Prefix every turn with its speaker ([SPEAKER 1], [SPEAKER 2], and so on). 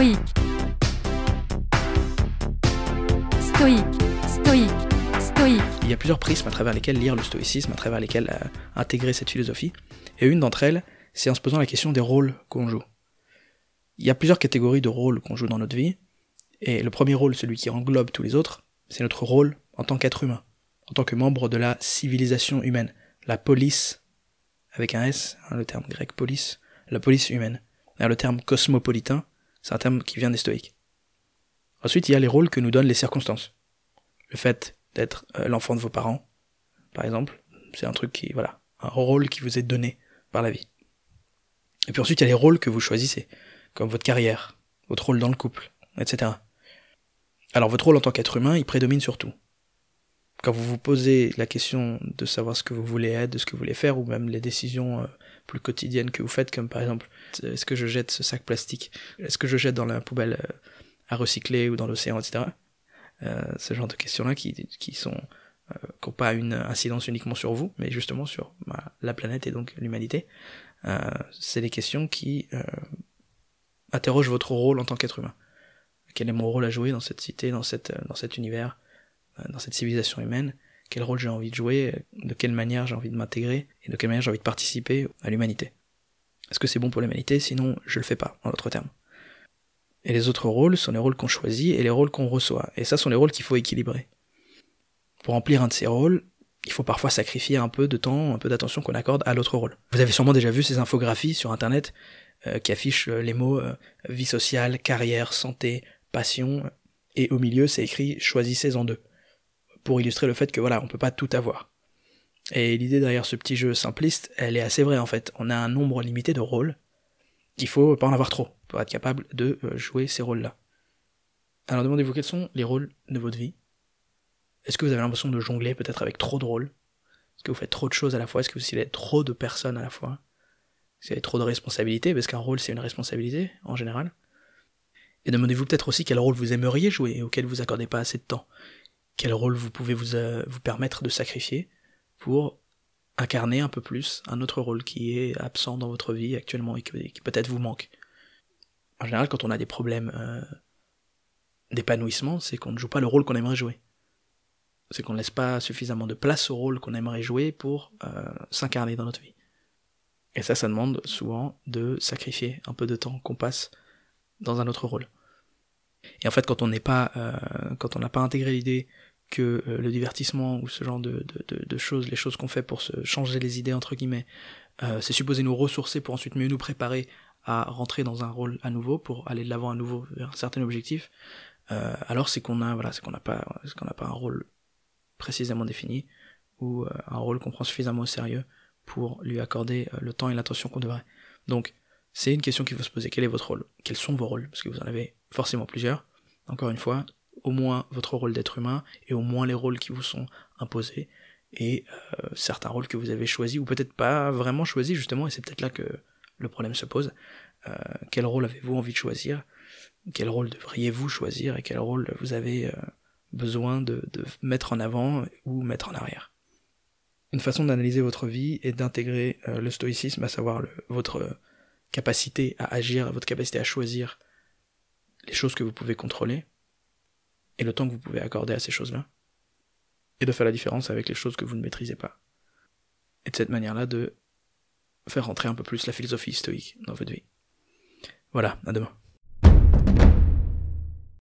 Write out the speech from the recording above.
[SPEAKER 1] stoïque, stoïque, stoïque, stoïque.
[SPEAKER 2] Il y a plusieurs prismes à travers lesquels lire le stoïcisme, à travers lesquels euh, intégrer cette philosophie. Et une d'entre elles, c'est en se posant la question des rôles qu'on joue. Il y a plusieurs catégories de rôles qu'on joue dans notre vie. Et le premier rôle, celui qui englobe tous les autres, c'est notre rôle en tant qu'être humain, en tant que membre de la civilisation humaine, la police, avec un S, hein, le terme grec police, la police humaine. le terme cosmopolitain, c'est un terme qui vient des stoïques. Ensuite, il y a les rôles que nous donnent les circonstances. Le fait d'être euh, l'enfant de vos parents, par exemple, c'est un truc qui, voilà, un rôle qui vous est donné par la vie. Et puis ensuite, il y a les rôles que vous choisissez, comme votre carrière, votre rôle dans le couple, etc. Alors votre rôle en tant qu'être humain, il prédomine surtout. Quand vous vous posez la question de savoir ce que vous voulez être, de ce que vous voulez faire, ou même les décisions euh, plus quotidiennes que vous faites, comme par exemple, est-ce que je jette ce sac plastique? Est-ce que je jette dans la poubelle euh, à recycler ou dans l'océan, etc. Euh, ce genre de questions-là qui, qui sont qui n'ont pas une incidence uniquement sur vous, mais justement sur bah, la planète et donc l'humanité. c'est des questions qui interrogent votre rôle en tant qu'être humain quel est mon rôle à jouer dans cette cité, dans, cette, dans cet univers, euh, dans cette civilisation humaine, quel rôle j'ai envie de jouer, de quelle manière j'ai envie de m'intégrer, et de quelle manière j'ai envie de participer à l'humanité. Est-ce que c'est bon pour l'humanité? Sinon, je le fais pas, en d'autres termes. Et les autres rôles sont les rôles qu'on choisit et les rôles qu'on reçoit. Et ça sont les rôles qu'il faut équilibrer. Pour remplir un de ces rôles, il faut parfois sacrifier un peu de temps, un peu d'attention qu'on accorde à l'autre rôle. Vous avez sûrement déjà vu ces infographies sur internet euh, qui affichent euh, les mots vie sociale, carrière, santé, passion, et au milieu c'est écrit choisissez-en deux, pour illustrer le fait que voilà, on peut pas tout avoir. Et l'idée derrière ce petit jeu simpliste, elle est assez vraie en fait. On a un nombre limité de rôles, il faut pas en avoir trop, pour être capable de euh, jouer ces rôles-là. Alors demandez-vous quels sont les rôles de votre vie Est-ce que vous avez l'impression de jongler peut-être avec trop de rôles? Est-ce que vous faites trop de choses à la fois? Est-ce que vous avez trop de personnes à la fois? Est-ce que vous avez trop de responsabilités? Parce qu'un rôle c'est une responsabilité en général. Et demandez-vous peut-être aussi quel rôle vous aimeriez jouer et auquel vous accordez pas assez de temps. Quel rôle vous pouvez vous, euh, vous permettre de sacrifier pour incarner un peu plus un autre rôle qui est absent dans votre vie actuellement et qui, peut-être vous manque. En général, quand on a des problèmes euh, d'épanouissement, c'est qu'on ne joue pas le rôle qu'on aimerait jouer. C'est qu'on ne laisse pas suffisamment de place au rôle qu'on aimerait jouer pour euh, s'incarner dans notre vie. Et ça, ça demande souvent de sacrifier un peu de temps qu'on passe dans un autre rôle. Et en fait, quand on n'est pas, quand on n'a pas intégré l'idée que euh, le divertissement ou ce genre de, de, de, choses, les choses qu'on fait pour se changer les idées entre guillemets, euh, c'est supposé nous ressourcer pour ensuite mieux nous préparer à rentrer dans un rôle à nouveau, pour aller de l'avant à nouveau vers un certain objectif. Euh, alors c'est qu'on a, voilà, c'est qu'on n'a pas, c'est qu'on n'a pas un rôle précisément défini ou un rôle qu'on prend suffisamment au sérieux pour lui accorder le temps et l'attention qu'on devrait. Donc c'est une question qu'il faut se poser. Quel est votre rôle? Quels sont vos rôles? Parce que vous en avez forcément plusieurs. Encore une fois, au moins votre rôle d'être humain et au moins les rôles qui vous sont imposés et euh, certains rôles que vous avez choisis ou peut-être pas vraiment choisis justement et c'est peut-être là que le problème se pose. Euh, quel rôle avez-vous envie de choisir? Quel rôle devriez-vous choisir et quel rôle vous avez euh, besoin de, mettre en avant ou mettre en arrière? Une façon d'analyser votre vie et d'intégrer le stoïcisme, à savoir votre capacité à agir, votre capacité à choisir les choses que vous pouvez contrôler et le temps que vous pouvez accorder à ces choses-là, et de faire la différence avec les choses que vous ne maîtrisez pas. Et de cette manière-là de faire rentrer un peu plus la philosophie stoïque dans votre vie. Voilà, à demain.